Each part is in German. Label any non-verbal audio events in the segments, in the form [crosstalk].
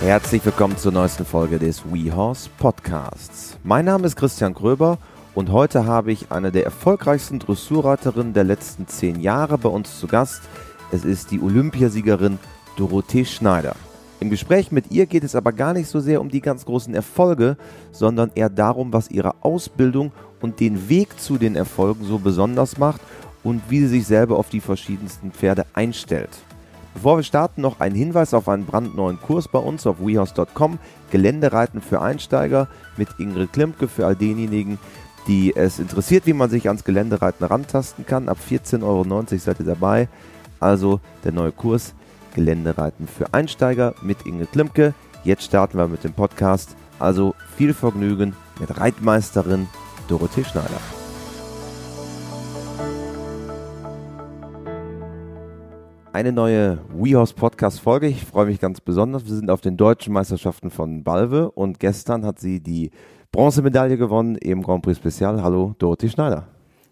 Herzlich willkommen zur neuesten Folge des WeHorse Podcasts. Mein Name ist Christian Gröber und heute habe ich eine der erfolgreichsten Dressurreiterinnen der letzten zehn Jahre bei uns zu Gast. Es ist die Olympiasiegerin Dorothee Schneider. Im Gespräch mit ihr geht es aber gar nicht so sehr um die ganz großen Erfolge, sondern eher darum, was ihre Ausbildung und den Weg zu den Erfolgen so besonders macht und wie sie sich selber auf die verschiedensten Pferde einstellt. Bevor wir starten, noch ein Hinweis auf einen brandneuen Kurs bei uns auf wehouse.com. Geländereiten für Einsteiger mit Ingrid Klimke für all denjenigen, die es interessiert, wie man sich ans Geländereiten rantasten kann. Ab 14,90 Euro seid ihr dabei. Also der neue Kurs Geländereiten für Einsteiger mit Ingrid Klimke. Jetzt starten wir mit dem Podcast. Also viel Vergnügen mit Reitmeisterin Dorothee Schneider. Eine neue WeHorse Podcast Folge. Ich freue mich ganz besonders. Wir sind auf den deutschen Meisterschaften von Balve und gestern hat sie die Bronzemedaille gewonnen im Grand Prix Spezial. Hallo, Dorothee Schneider.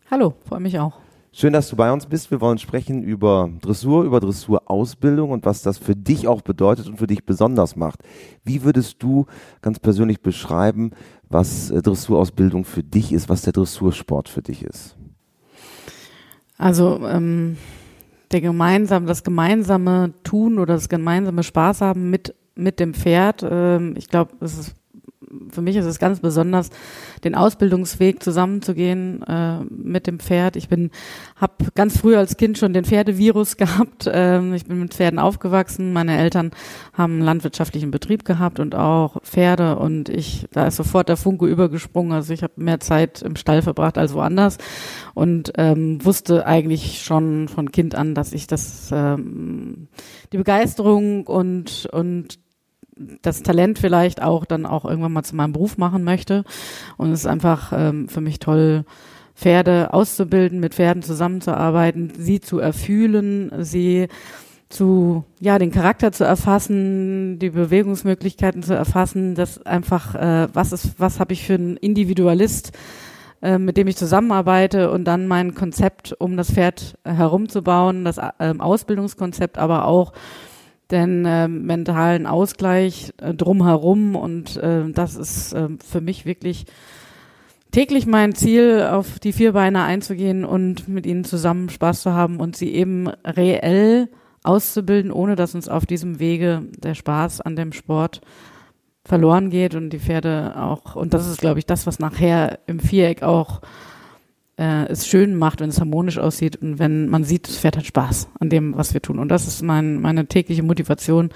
Hallo, freue mich auch. Schön, dass du bei uns bist. Wir wollen sprechen über Dressur, über Dressurausbildung und was das für dich auch bedeutet und für dich besonders macht. Wie würdest du ganz persönlich beschreiben, was äh, Dressurausbildung für dich ist, was der Dressursport für dich ist? Also ähm, der gemeinsame, das gemeinsame Tun oder das gemeinsame Spaß haben mit mit dem Pferd. Ähm, ich glaube, es ist für mich ist es ganz besonders, den Ausbildungsweg zusammenzugehen äh, mit dem Pferd. Ich bin, habe ganz früh als Kind schon den Pferdevirus [laughs] gehabt. Ähm, ich bin mit Pferden aufgewachsen. Meine Eltern haben einen landwirtschaftlichen Betrieb gehabt und auch Pferde. Und ich, da ist sofort der Funke übergesprungen. Also ich habe mehr Zeit im Stall verbracht als woanders und ähm, wusste eigentlich schon von Kind an, dass ich das ähm, die Begeisterung und und das Talent vielleicht auch dann auch irgendwann mal zu meinem Beruf machen möchte. Und es ist einfach ähm, für mich toll, Pferde auszubilden, mit Pferden zusammenzuarbeiten, sie zu erfühlen, sie zu, ja, den Charakter zu erfassen, die Bewegungsmöglichkeiten zu erfassen, das einfach, äh, was ist, was habe ich für einen Individualist, äh, mit dem ich zusammenarbeite und dann mein Konzept, um das Pferd herumzubauen, das äh, Ausbildungskonzept, aber auch den äh, mentalen Ausgleich äh, drumherum und äh, das ist äh, für mich wirklich täglich mein Ziel, auf die vier Beine einzugehen und mit ihnen zusammen Spaß zu haben und sie eben reell auszubilden, ohne dass uns auf diesem Wege der Spaß an dem Sport verloren geht und die Pferde auch, und das ist, glaube ich, das, was nachher im Viereck auch äh, es schön macht, wenn es harmonisch aussieht und wenn man sieht, das Pferd hat Spaß an dem, was wir tun. Und das ist mein, meine tägliche Motivation,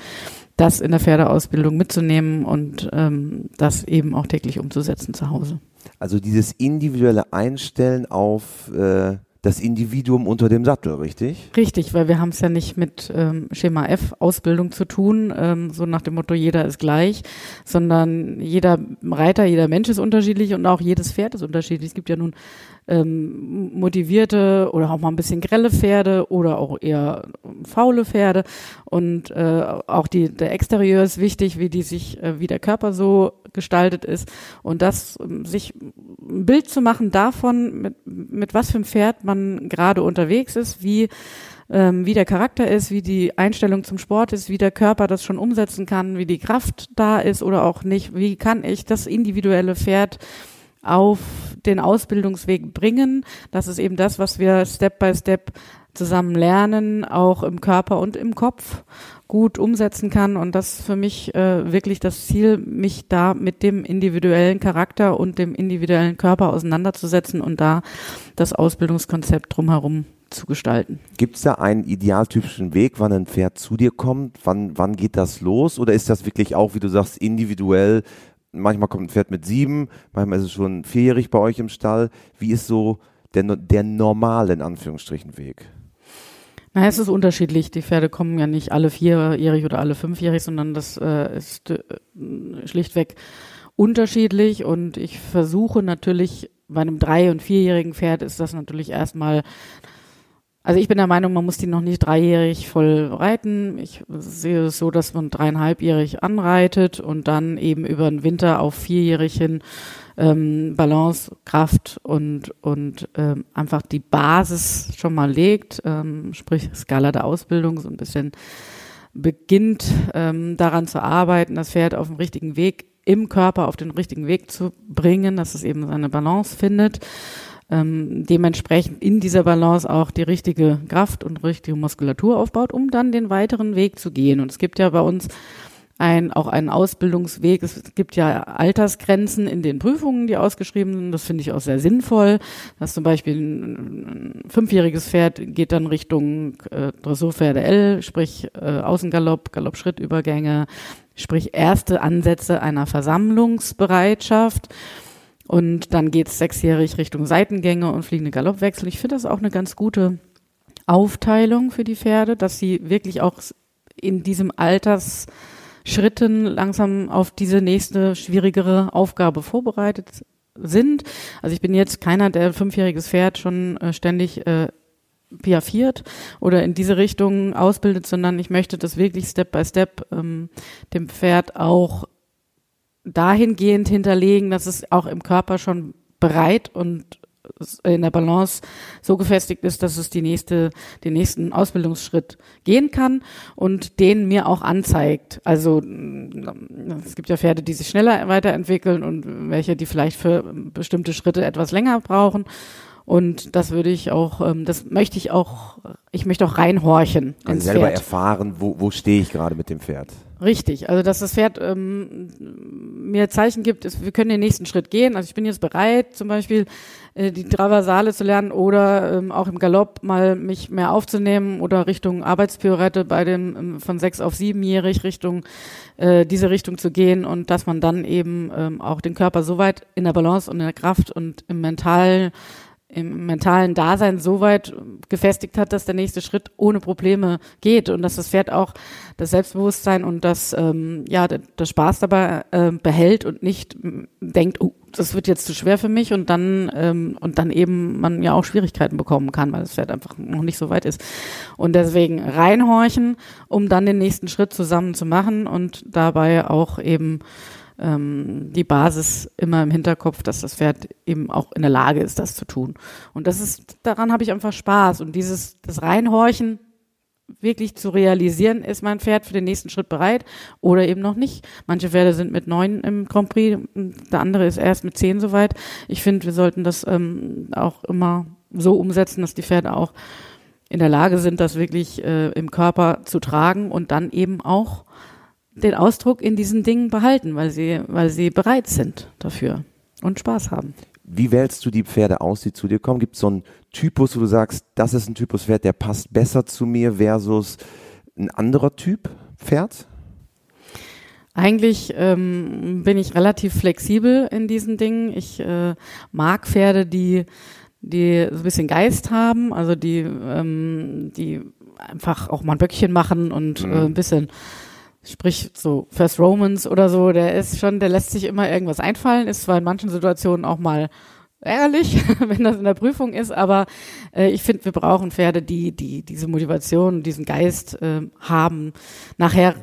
das in der Pferdeausbildung mitzunehmen und ähm, das eben auch täglich umzusetzen zu Hause. Also dieses individuelle Einstellen auf äh, das Individuum unter dem Sattel, richtig? Richtig, weil wir haben es ja nicht mit ähm, Schema F Ausbildung zu tun, ähm, so nach dem Motto jeder ist gleich, sondern jeder Reiter, jeder Mensch ist unterschiedlich und auch jedes Pferd ist unterschiedlich. Es gibt ja nun ähm, motivierte oder auch mal ein bisschen grelle Pferde oder auch eher faule Pferde. Und äh, auch die, der Exterieur ist wichtig, wie die sich, äh, wie der Körper so gestaltet ist. Und das, ähm, sich ein Bild zu machen davon, mit, mit was für einem Pferd man gerade unterwegs ist, wie ähm, wie der Charakter ist, wie die Einstellung zum Sport ist, wie der Körper das schon umsetzen kann, wie die Kraft da ist oder auch nicht. Wie kann ich das individuelle Pferd auf den Ausbildungsweg bringen. Das ist eben das, was wir Step by Step zusammen lernen, auch im Körper und im Kopf gut umsetzen kann. Und das ist für mich äh, wirklich das Ziel, mich da mit dem individuellen Charakter und dem individuellen Körper auseinanderzusetzen und da das Ausbildungskonzept drumherum zu gestalten. Gibt es da einen idealtypischen Weg, wann ein Pferd zu dir kommt? Wann, wann geht das los? Oder ist das wirklich auch, wie du sagst, individuell manchmal kommt ein Pferd mit sieben, manchmal ist es schon vierjährig bei euch im Stall. Wie ist so der, der normale, in Anführungsstrichen, Weg? Na, es ist unterschiedlich. Die Pferde kommen ja nicht alle vierjährig oder alle fünfjährig, sondern das äh, ist äh, schlichtweg unterschiedlich. Und ich versuche natürlich, bei einem drei- und vierjährigen Pferd ist das natürlich erstmal also ich bin der Meinung, man muss die noch nicht dreijährig voll reiten. Ich sehe es so, dass man dreieinhalbjährig anreitet und dann eben über den Winter auf vierjährig hin ähm, Balance, Kraft und, und ähm, einfach die Basis schon mal legt, ähm, sprich Skala der Ausbildung, so ein bisschen beginnt ähm, daran zu arbeiten, das Pferd auf dem richtigen Weg im Körper auf den richtigen Weg zu bringen, dass es eben seine Balance findet. Ähm, dementsprechend in dieser Balance auch die richtige Kraft und richtige Muskulatur aufbaut, um dann den weiteren Weg zu gehen. Und es gibt ja bei uns ein, auch einen Ausbildungsweg. Es gibt ja Altersgrenzen in den Prüfungen, die ausgeschrieben sind. Das finde ich auch sehr sinnvoll. Dass zum Beispiel ein, fünfjähriges Pferd geht dann Richtung äh, Dressurpferde L, sprich äh, Außengalopp, Galopp-Schrittübergänge, sprich erste Ansätze einer Versammlungsbereitschaft. Und dann geht es sechsjährig Richtung Seitengänge und fliegende Galoppwechsel. Ich finde das auch eine ganz gute Aufteilung für die Pferde, dass sie wirklich auch in diesem Alters Schritten langsam auf diese nächste schwierigere Aufgabe vorbereitet sind. Also ich bin jetzt keiner, der fünfjähriges Pferd schon äh, ständig äh, piafiert oder in diese Richtung ausbildet, sondern ich möchte das wirklich Step by Step ähm, dem Pferd auch dahingehend hinterlegen, dass es auch im Körper schon bereit und in der Balance so gefestigt ist, dass es die nächste, den nächsten Ausbildungsschritt gehen kann und den mir auch anzeigt. Also mm, es gibt ja Pferde, die sich schneller weiterentwickeln und welche, die vielleicht für bestimmte Schritte etwas länger brauchen. Und das würde ich auch, ähm, das möchte ich auch, ich möchte auch reinhorchen. Also selber Pferd. erfahren, wo, wo stehe ich gerade mit dem Pferd. Richtig, also dass das Pferd ähm, mir Zeichen gibt, ist, wir können den nächsten Schritt gehen. Also ich bin jetzt bereit, zum Beispiel äh, die Traversale zu lernen oder ähm, auch im Galopp mal mich mehr aufzunehmen oder Richtung Arbeitspiorette bei dem ähm, von sechs auf siebenjährig Richtung äh, diese Richtung zu gehen und dass man dann eben ähm, auch den Körper so weit in der Balance und in der Kraft und im mentalen im mentalen Dasein so weit gefestigt hat, dass der nächste Schritt ohne Probleme geht. Und dass das Pferd auch das Selbstbewusstsein und das ähm, ja das Spaß dabei äh, behält und nicht denkt, oh, das wird jetzt zu schwer für mich. Und dann ähm, und dann eben man ja auch Schwierigkeiten bekommen kann, weil das Pferd einfach noch nicht so weit ist. Und deswegen reinhorchen, um dann den nächsten Schritt zusammen zu machen und dabei auch eben ähm, die Basis immer im Hinterkopf, dass das Pferd eben auch in der Lage ist, das zu tun. Und das ist, daran habe ich einfach Spaß. Und dieses, das Reinhorchen wirklich zu realisieren, ist mein Pferd für den nächsten Schritt bereit oder eben noch nicht. Manche Pferde sind mit neun im Grand Prix, der andere ist erst mit zehn soweit. Ich finde, wir sollten das ähm, auch immer so umsetzen, dass die Pferde auch in der Lage sind, das wirklich äh, im Körper zu tragen und dann eben auch den Ausdruck in diesen Dingen behalten, weil sie, weil sie bereit sind dafür und Spaß haben. Wie wählst du die Pferde aus, die zu dir kommen? Gibt es so einen Typus, wo du sagst, das ist ein Typus Pferd, der passt besser zu mir versus ein anderer Typ Pferd? Eigentlich ähm, bin ich relativ flexibel in diesen Dingen. Ich äh, mag Pferde, die die so ein bisschen Geist haben, also die ähm, die einfach auch mal ein Böckchen machen und mhm. äh, ein bisschen sprich so First Romans oder so, der ist schon, der lässt sich immer irgendwas einfallen, ist zwar in manchen Situationen auch mal ärgerlich, [laughs] wenn das in der Prüfung ist, aber äh, ich finde, wir brauchen Pferde, die, die diese Motivation, diesen Geist äh, haben, nachher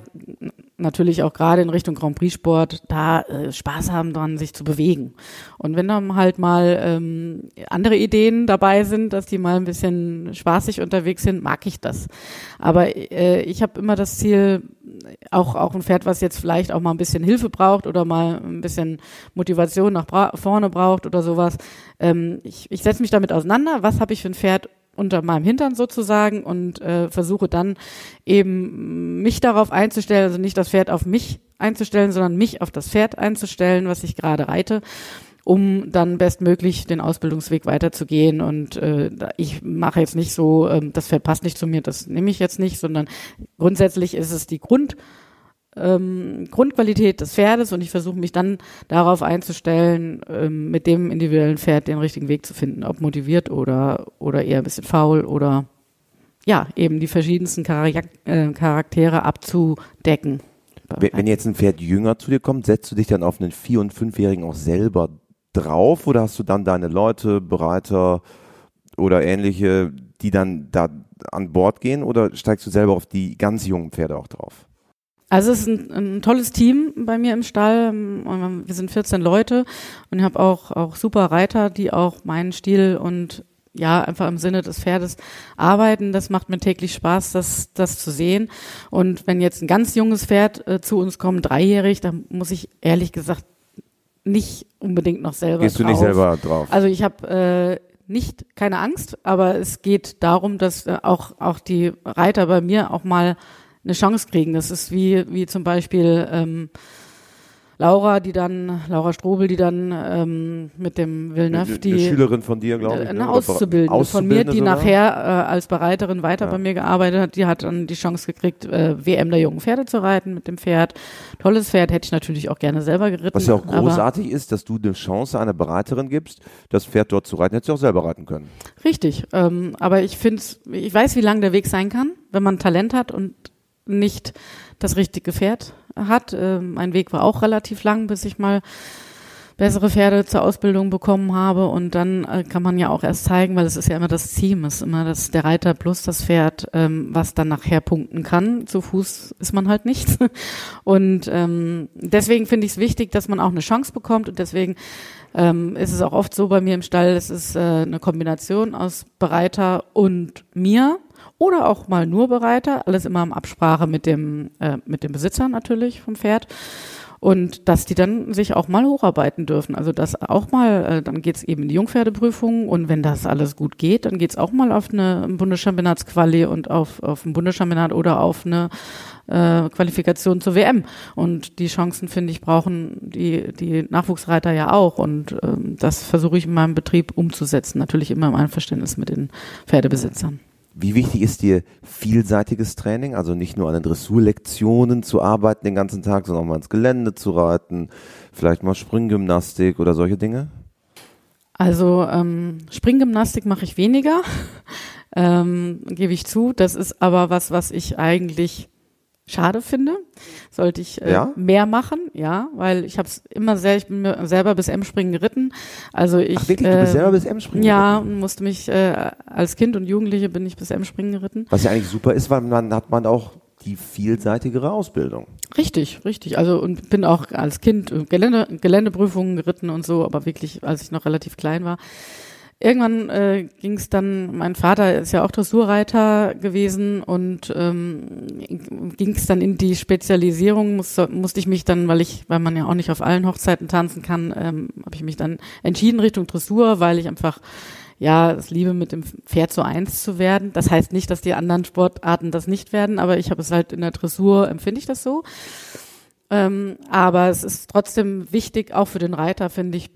natürlich auch gerade in Richtung Grand Prix Sport da äh, Spaß haben dran, sich zu bewegen. Und wenn dann halt mal ähm, andere Ideen dabei sind, dass die mal ein bisschen spaßig unterwegs sind, mag ich das. Aber äh, ich habe immer das Ziel, auch auch ein Pferd, was jetzt vielleicht auch mal ein bisschen Hilfe braucht oder mal ein bisschen Motivation nach bra vorne braucht oder sowas. Ähm, ich ich setze mich damit auseinander. Was habe ich für ein Pferd unter meinem Hintern sozusagen und äh, versuche dann eben mich darauf einzustellen, also nicht das Pferd auf mich einzustellen, sondern mich auf das Pferd einzustellen, was ich gerade reite um dann bestmöglich den Ausbildungsweg weiterzugehen. Und äh, ich mache jetzt nicht so, äh, das Pferd passt nicht zu mir, das nehme ich jetzt nicht, sondern grundsätzlich ist es die Grund, ähm, Grundqualität des Pferdes und ich versuche mich dann darauf einzustellen, ähm, mit dem individuellen Pferd den richtigen Weg zu finden, ob motiviert oder, oder eher ein bisschen faul oder ja, eben die verschiedensten äh, Charaktere abzudecken. Wenn jetzt ein Pferd jünger zu dir kommt, setzt du dich dann auf einen Vier- und Fünfjährigen auch selber drauf oder hast du dann deine Leute, Bereiter oder ähnliche, die dann da an Bord gehen oder steigst du selber auf die ganz jungen Pferde auch drauf? Also es ist ein, ein, tolles Team bei mir im Stall. Wir sind 14 Leute und ich habe auch, auch super Reiter, die auch meinen Stil und ja, einfach im Sinne des Pferdes arbeiten. Das macht mir täglich Spaß, das, das zu sehen. Und wenn jetzt ein ganz junges Pferd äh, zu uns kommt, dreijährig, dann muss ich ehrlich gesagt nicht unbedingt noch selber Gehst drauf. du nicht selber drauf? Also ich habe äh, nicht keine Angst, aber es geht darum, dass äh, auch auch die Reiter bei mir auch mal eine Chance kriegen. Das ist wie wie zum Beispiel ähm, Laura, die dann, Laura Strobel, die dann ähm, mit dem Villeneuve, eine, die eine Schülerin von dir, glaube ich. äh, ne? eine Oder Auszubildende, von mir, die sogar? nachher äh, als Bereiterin weiter Ja. bei mir gearbeitet hat, die hat dann die Chance gekriegt, äh, WM der jungen Pferde zu reiten mit dem Pferd. Tolles Pferd, hätte ich natürlich auch gerne selber geritten. Was ja auch großartig ist, dass du eine Chance einer Beraterin gibst, das Pferd dort zu reiten, hättest du auch selber reiten können. Richtig, ähm, aber ich finde, ich weiß, wie lang der Weg sein kann, wenn man Talent hat und nicht das richtige Pferd hat. Ähm, mein Weg war auch relativ lang, bis ich mal bessere Pferde zur Ausbildung bekommen habe und dann äh, kann man ja auch erst zeigen, weil es ist ja immer das Team, es ist immer das der Reiter plus das Pferd, ähm, was dann nachher punkten kann. Zu Fuß ist man halt nicht [laughs] und ähm, deswegen finde ich es wichtig, dass man auch eine Chance bekommt und deswegen ähm, ist es auch oft so bei mir im Stall, es ist äh, eine Kombination aus Bereiter und mir oder auch mal nur Bereiter, alles immer in Absprache mit dem, äh, mit dem Besitzer natürlich vom Pferd. Und dass die dann sich auch mal hocharbeiten dürfen. Also das auch mal, äh, dann geht's eben in die Jungpferdeprüfung und wenn das alles gut geht, dann geht's auch mal auf eine Bundeschampionatsquali und auf, auf ein Bundeschampionat oder auf eine äh, Qualifikation zur WM. Und die Chancen, finde ich, brauchen die, die Nachwuchsreiter ja auch. Und ähm, das versuche ich in meinem Betrieb umzusetzen. Natürlich immer im Einverständnis mit den Pferdebesitzern. Wie wichtig ist dir vielseitiges Training? Also nicht nur an den Dressurlektionen zu arbeiten den ganzen Tag, sondern auch mal ins Gelände zu reiten, vielleicht mal Springgymnastik oder solche Dinge? Also ähm, Springgymnastik mache ich weniger, [laughs] ähm, gebe ich zu. Das ist aber was, was ich eigentlich schade finde. Sollte ich äh, Ja? mehr machen, ja, weil ich habe es immer sehr, ich bin mir selber bis M-Springen geritten. Also ich Ach wirklich, du bist äh, selber bis M-Springen Ja, geritten? und musste mich äh, als Kind und Jugendliche bin ich bis M-Springen geritten. Was ja eigentlich super ist, weil dann hat man auch die vielseitigere Ausbildung. Richtig, richtig. Also und bin auch als Kind äh, Gelände, Geländeprüfungen geritten und so, aber wirklich, als ich noch relativ klein war. Irgendwann äh, ging es dann, mein Vater ist ja auch Dressurreiter gewesen und ähm, ging es dann in die Spezialisierung, muss, musste ich mich dann, weil ich, weil man ja auch nicht auf allen Hochzeiten tanzen kann, ähm, habe ich mich dann entschieden Richtung Dressur, weil ich einfach ja, es liebe, mit dem Pferd so eins zu werden. Das heißt nicht, dass die anderen Sportarten das nicht werden, aber ich habe es halt in der Dressur, empfinde ich das so. Ähm, aber es ist trotzdem wichtig, auch für den Reiter, finde ich,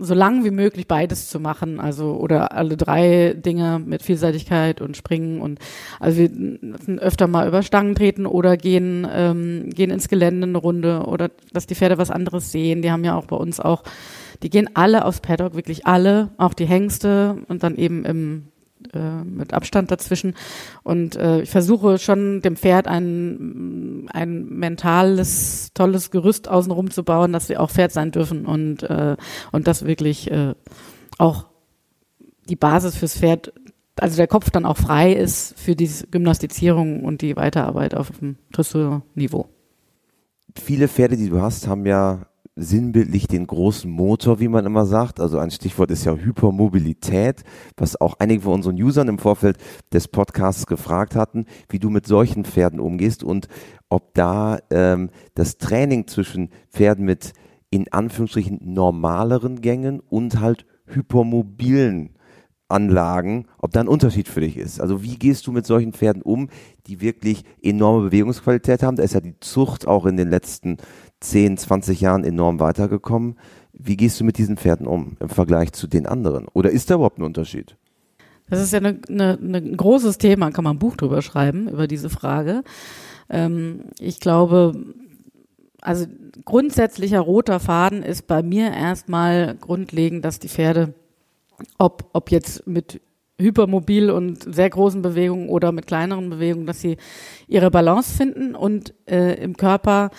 so lang wie möglich beides zu machen, also oder alle drei Dinge mit Vielseitigkeit und Springen und also wir öfter mal über Stangen treten oder gehen ähm, gehen ins Gelände eine Runde oder dass die Pferde was anderes sehen. Die haben ja auch bei uns auch, die gehen alle aufs Paddock, wirklich alle, auch die Hengste und dann eben im äh, mit Abstand dazwischen. Und äh, ich versuche schon dem Pferd ein, ein mentales, tolles Gerüst außenrum zu bauen, dass sie auch Pferd sein dürfen und, äh, und das wirklich äh, auch die Basis fürs Pferd, also der Kopf dann auch frei ist für die Gymnastizierung und die Weiterarbeit auf dem Dressurniveau. Viele Pferde, die du hast, haben ja sinnbildlich den großen Motor, wie man immer sagt. Also ein Stichwort ist ja Hypermobilität, was auch einige von unseren Usern im Vorfeld des Podcasts gefragt hatten, wie du mit solchen Pferden umgehst und ob da ähm, das Training zwischen Pferden mit in Anführungsstrichen normaleren Gängen und halt hypermobilen Anlagen, ob da ein Unterschied für dich ist. Also wie gehst du mit solchen Pferden um, die wirklich enorme Bewegungsqualität haben? Da ist ja die Zucht auch in den letzten 10, 20 Jahren enorm weitergekommen. Wie gehst du mit diesen Pferden um im Vergleich zu den anderen? Oder ist da überhaupt ein Unterschied? Das ist ja eine, eine, eine, ein großes Thema, kann man ein Buch drüber schreiben, über diese Frage. Ähm, ich glaube, also grundsätzlicher roter Faden ist bei mir erstmal grundlegend, dass die Pferde, ob, ob jetzt mit hypermobil und sehr großen Bewegungen oder mit kleineren Bewegungen, dass sie ihre Balance finden und äh, im Körper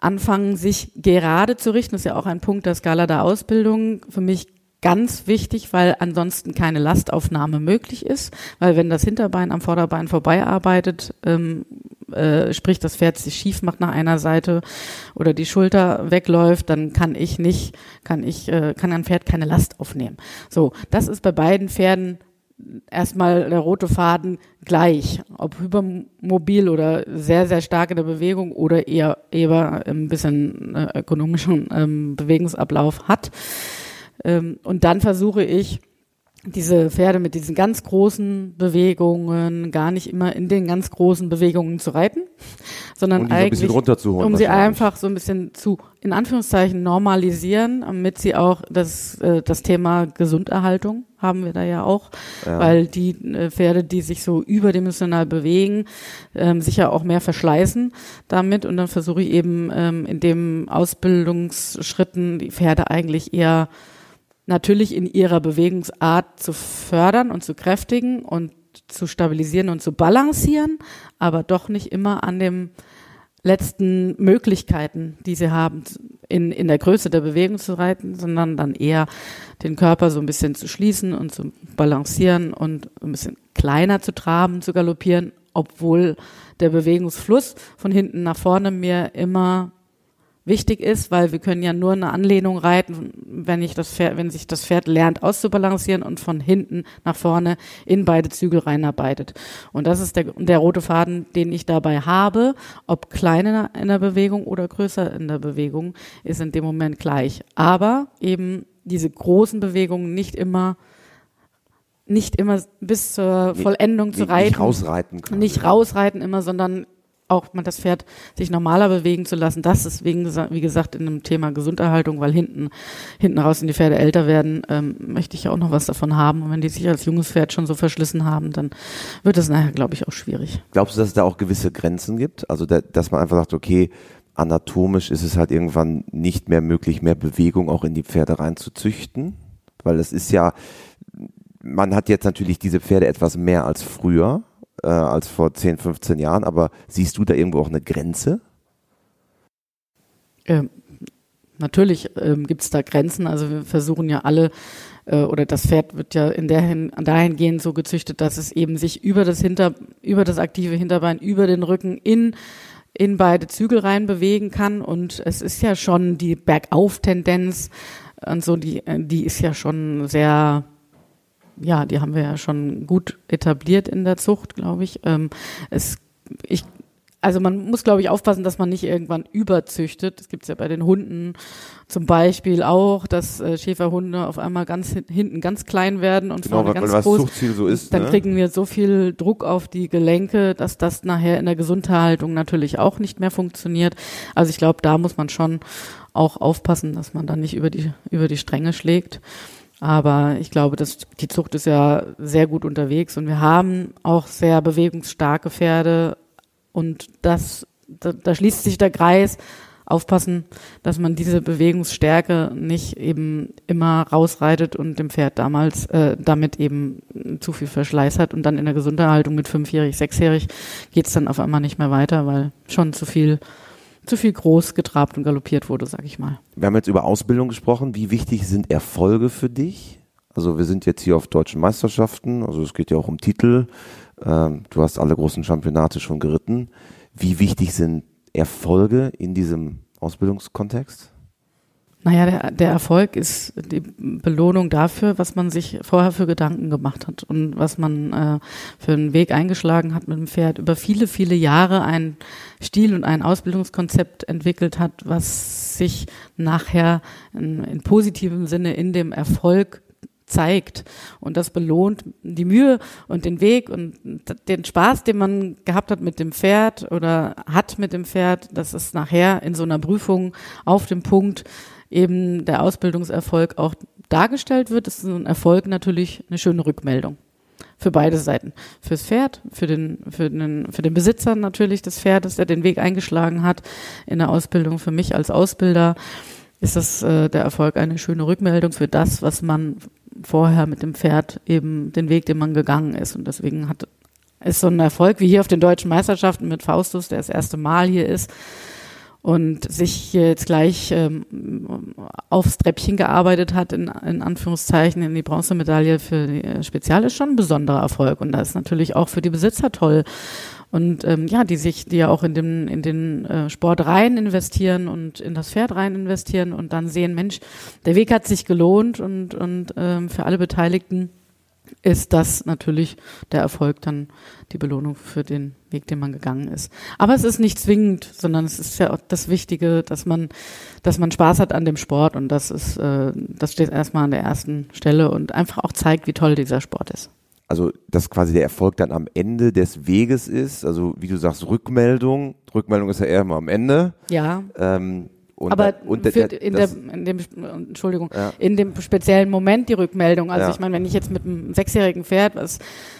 anfangen, sich gerade zu richten. Das ist ja auch ein Punkt der Skala der Ausbildung. Für mich ganz wichtig, weil ansonsten keine Lastaufnahme möglich ist. Weil wenn das Hinterbein am Vorderbein vorbei arbeitet, ähm, äh, sprich das Pferd sich schief macht nach einer Seite oder die Schulter wegläuft, dann kann ich nicht, kann ich, äh, kann ein Pferd keine Last aufnehmen. So, das ist bei beiden Pferden erstmal der rote Faden gleich, ob hypermobil oder sehr, sehr stark in der Bewegung oder eher, eher ein bisschen äh, ökonomischen ähm, Bewegungsablauf hat. Ähm, und dann versuche ich, diese Pferde mit diesen ganz großen Bewegungen gar nicht immer in den ganz großen Bewegungen zu reiten, [laughs] sondern um eigentlich, um sie einfach so ein bisschen zu, in Anführungszeichen, normalisieren, damit sie auch das, äh, das Thema Gesunderhaltung haben wir da ja auch, ja. weil die äh, Pferde, die sich so überdimensional bewegen, ähm, sicher auch mehr verschleißen damit und dann versuche ich eben ähm, in dem Ausbildungsschritten die Pferde eigentlich eher natürlich in ihrer Bewegungsart zu fördern und zu kräftigen und zu stabilisieren und zu balancieren, aber doch nicht immer an dem letzten Möglichkeiten, die sie haben, in, in der Größe der Bewegung zu reiten, sondern dann eher den Körper so ein bisschen zu schließen und zu balancieren und ein bisschen kleiner zu traben, zu galoppieren, obwohl der Bewegungsfluss von hinten nach vorne mir immer wichtig ist, weil wir können ja nur eine Anlehnung reiten, wenn ich das Pferd, wenn sich das Pferd lernt auszubalancieren und von hinten nach vorne in beide Zügel reinarbeitet. Und das ist der, der rote Faden, den ich dabei habe. Ob kleiner in der Bewegung oder größer in der Bewegung, ist in dem Moment gleich. Aber eben diese großen Bewegungen nicht immer nicht immer bis zur Vollendung zu reiten. Nicht rausreiten können. Nicht rausreiten immer, sondern auch mal das Pferd sich normaler bewegen zu lassen. Das ist wegen, wie gesagt, in einem Thema Gesunderhaltung, weil hinten, hinten raus, wenn die Pferde älter werden, ähm, möchte ich ja auch noch was davon haben. Und wenn die sich als junges Pferd schon so verschlissen haben, dann wird das nachher, glaube ich, auch schwierig. Glaubst du, dass es da auch gewisse Grenzen gibt? Also, da, dass man einfach sagt, okay, anatomisch ist es halt irgendwann nicht mehr möglich, mehr Bewegung auch in die Pferde reinzuzüchten? Weil das ist ja, man hat jetzt natürlich diese Pferde etwas mehr als früher äh, als vor 10, 15 Jahren, aber siehst du da irgendwo auch eine Grenze? Ähm, natürlich ähm, gibt es da Grenzen. Also wir versuchen ja alle, äh, oder das Pferd wird ja in der hin, dahingehend so gezüchtet, dass es eben sich über das Hinter, über das aktive Hinterbein, über den Rücken in in beide Zügel rein bewegen kann und es ist ja schon die Bergauf-Tendenz und so, die, die ist ja schon sehr ja, die haben wir ja schon gut etabliert in der Zucht, glaube ich. Ähm, es, ich also man muss, glaube ich, aufpassen, dass man nicht irgendwann überzüchtet. Das gibt's ja bei den Hunden zum Beispiel auch, dass äh, Schäferhunde auf einmal ganz hinten ganz klein werden und genau, vorne ganz was groß. Zuchtziel so ist, dann ne? kriegen wir so viel Druck auf die Gelenke, dass das nachher in der Gesundhaltung natürlich auch nicht mehr funktioniert. Also ich glaube, da muss man schon auch aufpassen, dass man dann nicht über die über die Stränge schlägt. Aber ich glaube, dass die Zucht ist ja sehr gut unterwegs und wir haben auch sehr bewegungsstarke Pferde und das, da, da schließt sich der Kreis. Aufpassen, dass man diese Bewegungsstärke nicht eben immer rausreitet und dem Pferd damals äh, damit eben zu viel Verschleiß hat und dann in der Gesunderhaltung mit fünfjährig, sechsjährig geht's dann auf einmal nicht mehr weiter, weil schon zu viel zu viel groß getrabt und galoppiert wurde, sag ich mal. Wir haben jetzt über Ausbildung gesprochen. Wie wichtig sind Erfolge für dich? Also wir sind jetzt hier auf deutschen Meisterschaften, also es geht ja auch um Titel. Ähm, du hast alle großen Championate schon geritten. Wie wichtig sind Erfolge in diesem Ausbildungskontext? Naja, der, der Erfolg ist die Belohnung dafür, was man sich vorher für Gedanken gemacht hat und was man äh, für einen Weg eingeschlagen hat mit dem Pferd. Über viele, viele Jahre ein Stil und ein Ausbildungskonzept entwickelt hat, was sich nachher in, in positivem Sinne in dem Erfolg zeigt und das belohnt die Mühe und den Weg und den Spaß, den man gehabt hat mit dem Pferd oder hat mit dem Pferd, dass es nachher in so einer Prüfung auf dem Punkt eben der Ausbildungserfolg auch dargestellt wird, ist so ein Erfolg natürlich eine schöne Rückmeldung. Für beide Seiten. Fürs Pferd, für den, für den, für den Besitzer natürlich des Pferdes, der den Weg eingeschlagen hat in der Ausbildung. Für mich als Ausbilder ist das äh, der Erfolg eine schöne Rückmeldung für das, was man vorher mit dem Pferd eben den Weg, den man gegangen ist. Und deswegen hat ist so ein Erfolg wie hier auf den deutschen Meisterschaften mit Faustus, der das erste Mal hier ist, und sich jetzt gleich ähm, aufs Treppchen gearbeitet hat, in, in Anführungszeichen, in die Bronzemedaille für die äh, Spezial, ist schon ein besonderer Erfolg. Und das ist natürlich auch für die Besitzer toll, und ähm, ja, die sich, die ja auch in den in den äh, Sport rein investieren und in das Pferd rein investieren und dann sehen, Mensch, der Weg hat sich gelohnt und und ähm, für alle Beteiligten ist das natürlich der Erfolg dann die Belohnung für den Weg, den man gegangen ist. Aber es ist nicht zwingend, sondern es ist ja auch das Wichtige, dass man, dass man Spaß hat an dem Sport und das ist, äh, das steht erstmal an der ersten Stelle und einfach auch zeigt, wie toll dieser Sport ist. Also, dass quasi der Erfolg dann am Ende des Weges ist, also wie du sagst, Rückmeldung. Rückmeldung ist ja eher immer am Ende. Ja. Ähm, und aber da- und für, der- in, der, in dem, Entschuldigung, Ja. in dem speziellen Moment die Rückmeldung. Also Ja. ich meine, wenn ich jetzt mit einem sechsjährigen Pferd, was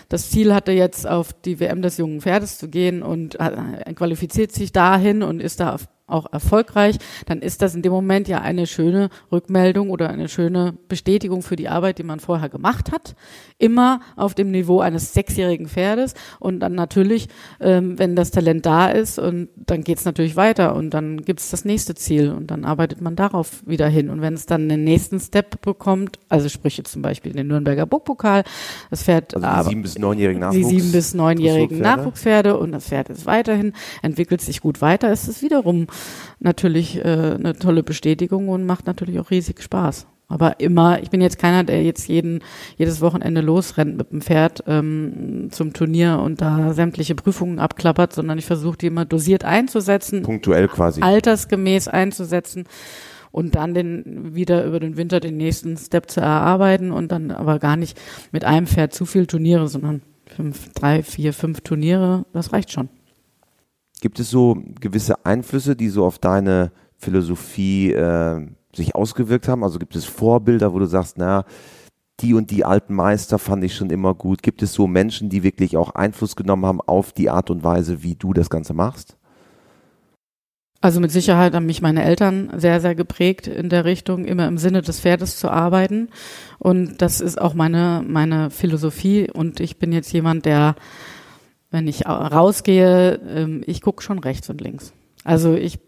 das Ziel hatte, jetzt auf die WM des jungen Pferdes zu gehen und äh, qualifiziert sich dahin und ist da auf- auch erfolgreich, dann ist das in dem Moment ja eine schöne Rückmeldung oder eine schöne Bestätigung für die Arbeit, die man vorher gemacht hat. Immer auf dem Niveau eines sechsjährigen Pferdes und dann natürlich, ähm, wenn das Talent da ist und dann geht's natürlich weiter und dann gibt's das nächste Ziel und dann arbeitet man darauf wieder hin. Und wenn es dann den nächsten Step bekommt, also sprich jetzt zum Beispiel den Nürnberger Burgpokal, das Pferd also die aber- sieben bis neunjährigen die Nachwuchs. sieben bis neunjährigen. Nachwuchspferde und das Pferd ist weiterhin, entwickelt sich gut weiter, ist es wiederum natürlich äh, eine tolle Bestätigung und macht natürlich auch riesig Spaß. Aber immer, ich bin jetzt keiner, der jetzt jeden, jedes Wochenende losrennt mit dem Pferd ähm, zum Turnier und da sämtliche Prüfungen abklappert, sondern ich versuche die immer dosiert einzusetzen, Punktuell quasi. altersgemäß einzusetzen und dann den wieder über den Winter den nächsten Step zu erarbeiten und dann aber gar nicht mit einem Pferd zu viel Turniere, sondern fünf, drei, vier, fünf Turniere, das reicht schon. Gibt es so gewisse Einflüsse, die so auf deine Philosophie äh, sich ausgewirkt haben? Also gibt es Vorbilder, wo du sagst, na, die und die alten Meister fand ich schon immer gut. Gibt es so Menschen, die wirklich auch Einfluss genommen haben auf die Art und Weise, wie du das Ganze machst? Also mit Sicherheit haben mich meine Eltern sehr, sehr geprägt in der Richtung, immer im Sinne des Pferdes zu arbeiten. Und das ist auch meine, meine Philosophie. Und ich bin jetzt jemand, der, wenn ich au- rausgehe, ähm, ich gucke schon rechts und links. Also ich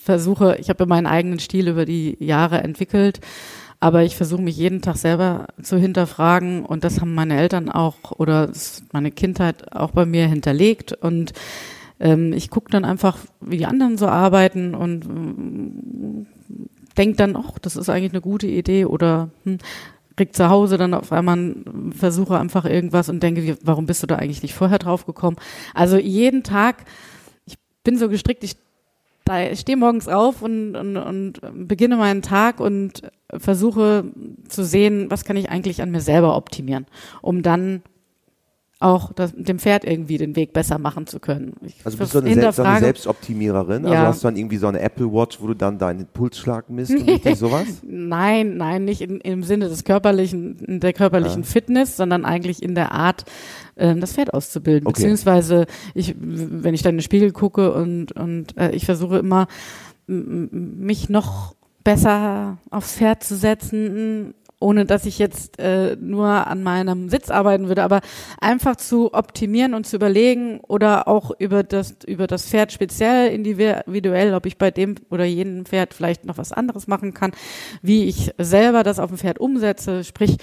versuche, ich habe meinen eigenen Stil über die Jahre entwickelt, aber ich versuche mich jeden Tag selber zu hinterfragen und das haben meine Eltern auch oder meine Kindheit auch bei mir hinterlegt und ähm, ich gucke dann einfach, wie die anderen so arbeiten und ähm, denke dann, ach, das ist eigentlich eine gute Idee oder hm, krieg zu Hause dann auf einmal einen- versuche einfach irgendwas und denke, wie, warum bist du da eigentlich nicht vorher drauf gekommen? Also jeden Tag, ich bin so gestrickt, ich ich stehe morgens auf und, und, und beginne meinen Tag und versuche zu sehen, was kann ich eigentlich an mir selber optimieren, um dann auch das, dem Pferd irgendwie den Weg besser machen zu können. Ich Also bist du eine, Selbst, so eine Selbstoptimiererin? Also Ja. hast du dann irgendwie so eine Apple Watch, wo du dann deinen Pulsschlag misst und richtig sowas? [laughs] Nein, nein, nicht in, im Sinne des körperlichen, der körperlichen Fitness, sondern eigentlich in der Art, ähm, das Pferd auszubilden. Okay. Beziehungsweise ich, wenn ich dann in den Spiegel gucke und, und äh, ich versuche immer, mich noch besser aufs Pferd zu setzen, ohne dass ich jetzt äh, nur an meinem Sitz arbeiten würde, aber einfach zu optimieren und zu überlegen oder auch über das über das Pferd speziell individuell, ob ich bei dem oder jenem Pferd vielleicht noch was anderes machen kann, wie ich selber das auf dem Pferd umsetze, sprich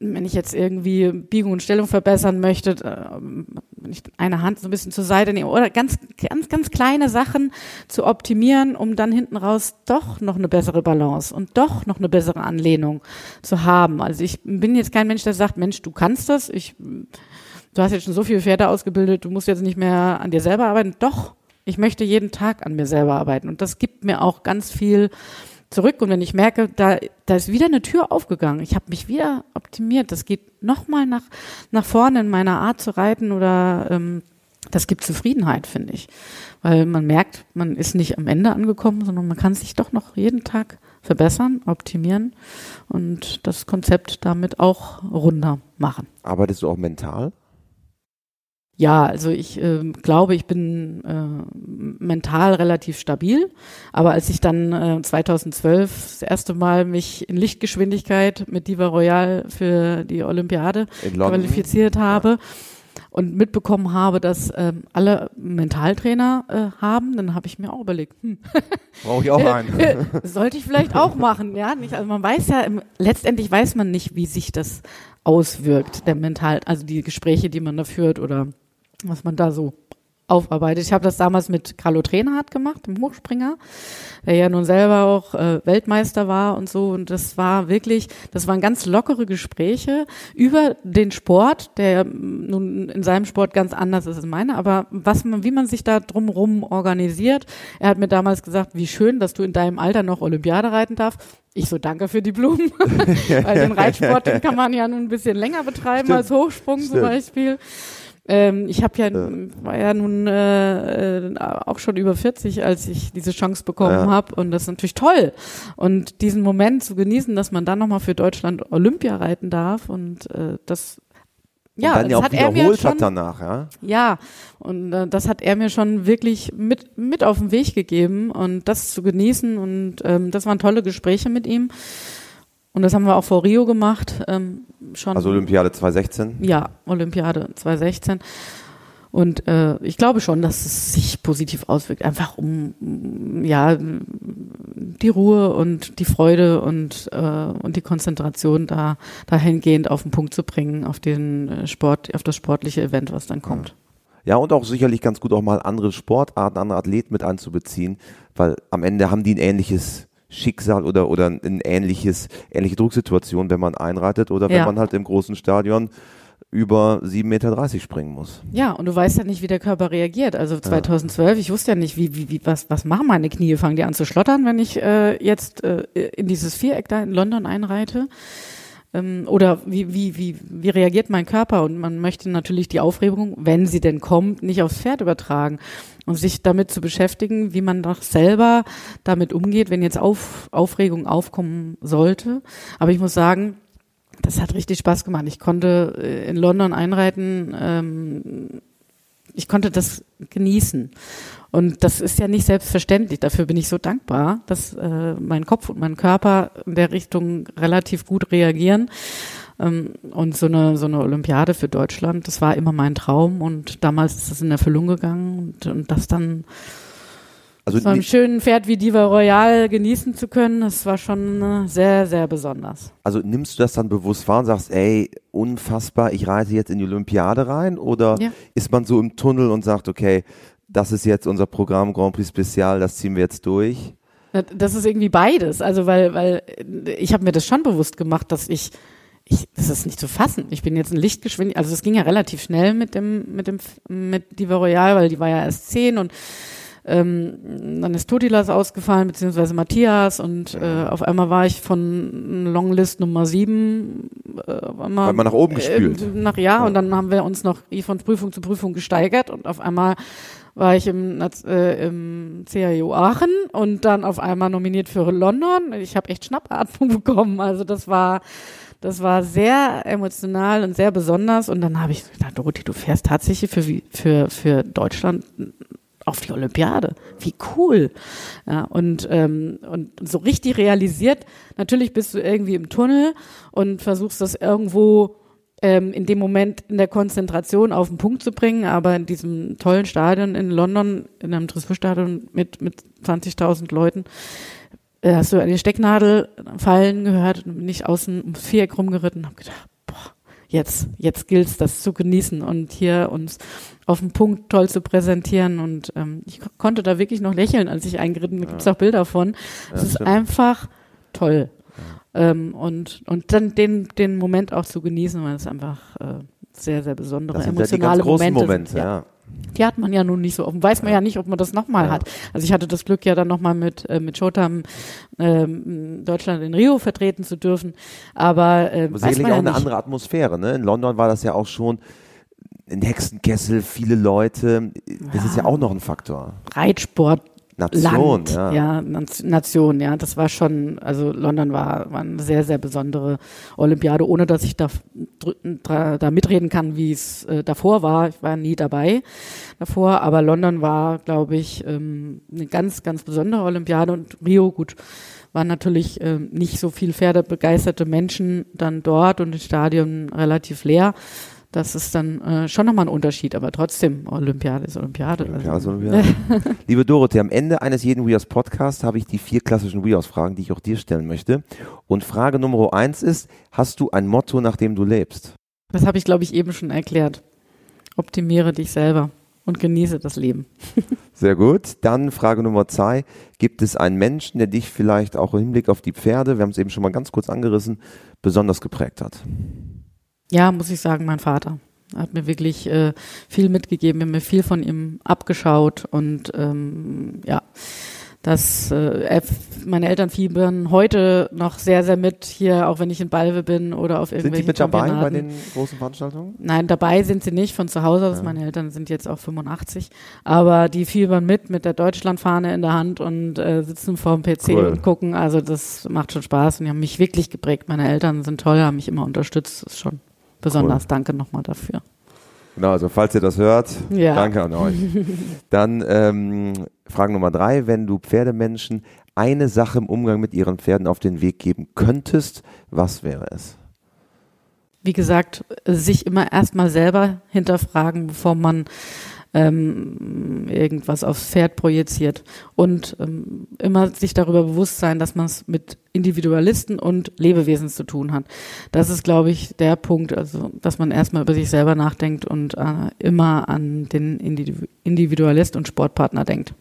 wenn ich jetzt irgendwie Biegung und Stellung verbessern möchte, äh, wenn ich eine Hand so ein bisschen zur Seite nehme oder ganz, ganz, ganz kleine Sachen zu optimieren, um dann hinten raus doch noch eine bessere Balance und doch noch eine bessere Anlehnung zu haben. Also ich bin jetzt kein Mensch, der sagt, Mensch, du kannst das, ich, du hast jetzt schon so viele Pferde ausgebildet, du musst jetzt nicht mehr an dir selber arbeiten. Doch, ich möchte jeden Tag an mir selber arbeiten und das gibt mir auch ganz viel zurück und wenn ich merke, da, da ist wieder eine Tür aufgegangen, ich habe mich wieder optimiert, das geht nochmal nach, nach vorne in meiner Art zu reiten oder ähm, das gibt Zufriedenheit, finde ich. Weil man merkt, man ist nicht am Ende angekommen, sondern man kann sich doch noch jeden Tag verbessern, optimieren und das Konzept damit auch runder machen. Arbeitest du auch mental? Ja, also ich ähm, glaube, ich bin äh, mental relativ stabil. Aber als ich dann äh, 2012 das erste Mal mich in Lichtgeschwindigkeit mit Diva Royal für die Olympiade qualifiziert habe und mitbekommen habe, dass ähm, alle Mentaltrainer äh, haben, dann habe ich mir auch überlegt, hm, [laughs] Brauche ich auch einen. sollte ich vielleicht auch machen, ja? Nicht, also man weiß ja, im, letztendlich weiß man nicht, wie sich das auswirkt, der Mental, also die Gespräche, die man da führt oder was man da so aufarbeitet. Ich habe das damals mit Carlo Trenhardt gemacht, dem Hochspringer, der ja nun selber auch äh, Weltmeister war und so. Und das war wirklich, das waren ganz lockere Gespräche über den Sport, der nun in seinem Sport ganz anders ist als meine, aber was man, wie man sich da drumrum organisiert. Er hat mir damals gesagt, wie schön, dass du in deinem Alter noch Olympiade reiten darfst. Ich so, danke für die Blumen. [laughs] Weil den Reitsport, den kann man ja nun ein bisschen länger betreiben Stimmt. als Hochsprung Stimmt. zum Beispiel. Ähm, ich habe ja, ja, war ja nun äh, äh, auch schon über 40, als ich diese Chance bekommen ja. habe und das ist natürlich toll. Und diesen Moment zu genießen, dass man dann nochmal für Deutschland Olympia reiten darf und äh, das ja, und dann ja auch wiederholt hat danach, ja. Ja, und äh, das hat er mir schon wirklich mit mit auf den Weg gegeben und das zu genießen und ähm, das waren tolle Gespräche mit ihm. Und das haben wir auch vor Rio gemacht. Ähm, schon. Also Olympiade 2016? Ja, Olympiade 2016. Und äh, ich glaube schon, dass es sich positiv auswirkt, einfach um ja die Ruhe und die Freude und äh, und die Konzentration da dahingehend auf den Punkt zu bringen, auf den äh, Sport, auf das sportliche Event, was dann kommt. Ja, und auch sicherlich ganz gut auch mal andere Sportarten, andere Athleten mit einzubeziehen, weil am Ende haben die ein ähnliches Schicksal oder, oder ein ähnliches, ähnliche Drucksituation, wenn man einreitet oder wenn man halt im großen Stadion über 7,30 Meter springen muss. Ja, und du weißt ja nicht, wie der Körper reagiert. Also 2012, ja. ich wusste ja nicht, wie, wie, wie, was, was machen meine Knie? Fangen die an zu schlottern, wenn ich äh, jetzt äh, in dieses Viereck da in London einreite? Ähm, oder wie, wie, wie, wie reagiert mein Körper? Und man möchte natürlich die Aufregung, wenn sie denn kommt, nicht aufs Pferd übertragen und sich damit zu beschäftigen, wie man doch selber damit umgeht, wenn jetzt Auf, Aufregung aufkommen sollte. Aber ich muss sagen, das hat richtig Spaß gemacht. Ich konnte äh, in London einreiten, ähm, ich konnte das genießen. Und das ist ja nicht selbstverständlich. Dafür bin ich so dankbar, dass äh, mein Kopf und mein Körper in der Richtung relativ gut reagieren. Ähm, und so eine, so eine Olympiade für Deutschland, das war immer mein Traum und damals ist das in Erfüllung gegangen und, und das dann also so einem schönen Pferd wie Diva Royal genießen zu können, das war schon äh, sehr, sehr besonders. Also nimmst du das dann bewusst wahr und sagst, ey, unfassbar, ich reise jetzt in die Olympiade rein? Oder ja. ist man so im Tunnel und sagt, okay, das ist jetzt unser Programm Grand Prix Spezial, das ziehen wir jetzt durch? Das ist irgendwie beides. Also weil, weil ich habe mir das schon bewusst gemacht, dass ich ich, das ist nicht zu fassen. Ich bin jetzt ein Lichtgeschwindigkeit, also es ging ja relativ schnell mit dem, mit dem, mit Diva Royal, weil die war ja erst zehn und ähm, dann ist Totilas ausgefallen, beziehungsweise Matthias und äh, auf einmal war ich von Longlist Nummer sieben äh, einmal, man nach oben gespielt. Äh, nach ja, ja, und dann haben wir uns noch von Prüfung zu Prüfung gesteigert und auf einmal war ich im, äh, im CAU Aachen und dann auf einmal nominiert für London. Ich habe echt Schnappatmung [laughs] bekommen. Also das war das war sehr emotional und sehr besonders. Und dann habe ich gedacht, Dorothee, du fährst tatsächlich für, für, für Deutschland auf die Olympiade. Wie cool. Ja, und, ähm, und so richtig realisiert, natürlich bist du irgendwie im Tunnel und versuchst das irgendwo ähm, in dem Moment in der Konzentration auf den Punkt zu bringen, aber in diesem tollen Stadion in London, in einem Tourismusstadion mit, mit 20.000 Leuten, äh, hast du eine Stecknadel fallen gehört und bin ich außen ums Viereck rumgeritten und habe gedacht, jetzt, jetzt gilt's, das zu genießen und hier uns auf den Punkt toll zu präsentieren und ähm, ich konnte da wirklich noch lächeln, als ich eingeritten bin. Da gibt's auch Bilder von. Es ja, ist einfach toll. Ja. Ähm, und, und dann den, den Moment auch zu genießen, weil es einfach äh, sehr, sehr besondere, emotionale ja Momente, Momente sind. Ja. Die hat man ja nun nicht so offen. Weiß man ja nicht, ob man das nochmal ja. hat. Also ich hatte das Glück ja dann nochmal mit, äh, mit Shotam ähm, Deutschland in Rio vertreten zu dürfen. Aber, äh, Aber sicherlich auch ja eine andere Atmosphäre. Ne? In London war das ja auch schon ein Hexenkessel, viele Leute. Das ja. ist ja auch noch ein Faktor. Reitsport Nation, Land, ja. ja. Nation, ja. Das war schon, also London war, war eine sehr, sehr besondere Olympiade, ohne dass ich da, da mitreden kann, wie es äh, davor war. Ich war nie dabei davor, aber London war, glaube ich, ähm, eine ganz, ganz besondere Olympiade und Rio, gut, waren natürlich äh, nicht so viel Pferdebegeisterte Menschen dann dort und das Stadion relativ leer das ist dann äh, schon nochmal ein Unterschied, aber trotzdem, Olympiade ist Olympiade. Olympiade also. ist Olympiade. [laughs] Liebe Dorothee, am Ende eines jeden WeHouse Podcasts habe ich die vier klassischen WeHouse-Fragen, die ich auch dir stellen möchte. Und Frage Nummer eins ist, hast du ein Motto, nach dem du lebst? Das habe ich, glaube ich, eben schon erklärt. Optimiere dich selber und genieße das Leben. [laughs] Sehr gut. Dann Frage Nummer zwei. Gibt es einen Menschen, der dich vielleicht auch im Hinblick auf die Pferde, wir haben es eben schon mal ganz kurz angerissen, besonders geprägt hat? Ja, muss ich sagen, mein Vater. Er hat mir wirklich äh, viel mitgegeben, wir haben mir viel von ihm abgeschaut und ähm, ja, dass äh, meine Eltern fiebern heute noch sehr, sehr mit hier, auch wenn ich in Balve bin oder auf irgendwelchen Sind die mit dabei bei den großen Veranstaltungen? Nein, dabei sind sie nicht von zu Hause aus. Ja. Meine Eltern sind jetzt auch 85, aber die fiebern mit mit der Deutschlandfahne in der Hand und äh, sitzen vor dem PC cool. und gucken. Also das macht schon Spaß und die haben mich wirklich geprägt. Meine Eltern sind toll, haben mich immer unterstützt. Das ist schon besonders. Cool. Danke nochmal dafür. Genau, also falls ihr das hört, ja. danke an euch. [laughs] Dann ähm, Frage Nummer drei, wenn du Pferdemenschen eine Sache im Umgang mit ihren Pferden auf den Weg geben könntest, was wäre es? Wie gesagt, sich immer erstmal selber hinterfragen, bevor man ähm, irgendwas aufs Pferd projiziert und ähm, immer sich darüber bewusst sein, dass man es mit Individualisten und Lebewesen zu tun hat. Das ist, glaube ich, der Punkt, also dass man erstmal über sich selber nachdenkt und äh, immer an den Individualist und Sportpartner denkt.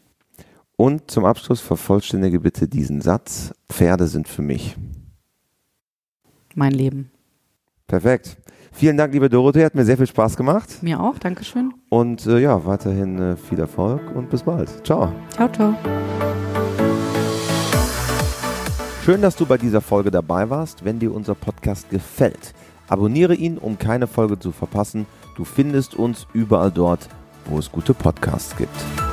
Und zum Abschluss vervollständige bitte diesen Satz. Pferde sind für mich. Mein Leben. Perfekt. Vielen Dank, liebe Dorothee, hat mir sehr viel Spaß gemacht. Mir auch, Dankeschön. Und äh, ja, weiterhin äh, viel Erfolg und bis bald. Ciao. Ciao, ciao. Schön, dass du bei dieser Folge dabei warst. Wenn dir unser Podcast gefällt, abonniere ihn, um keine Folge zu verpassen. Du findest uns überall dort, wo es gute Podcasts gibt.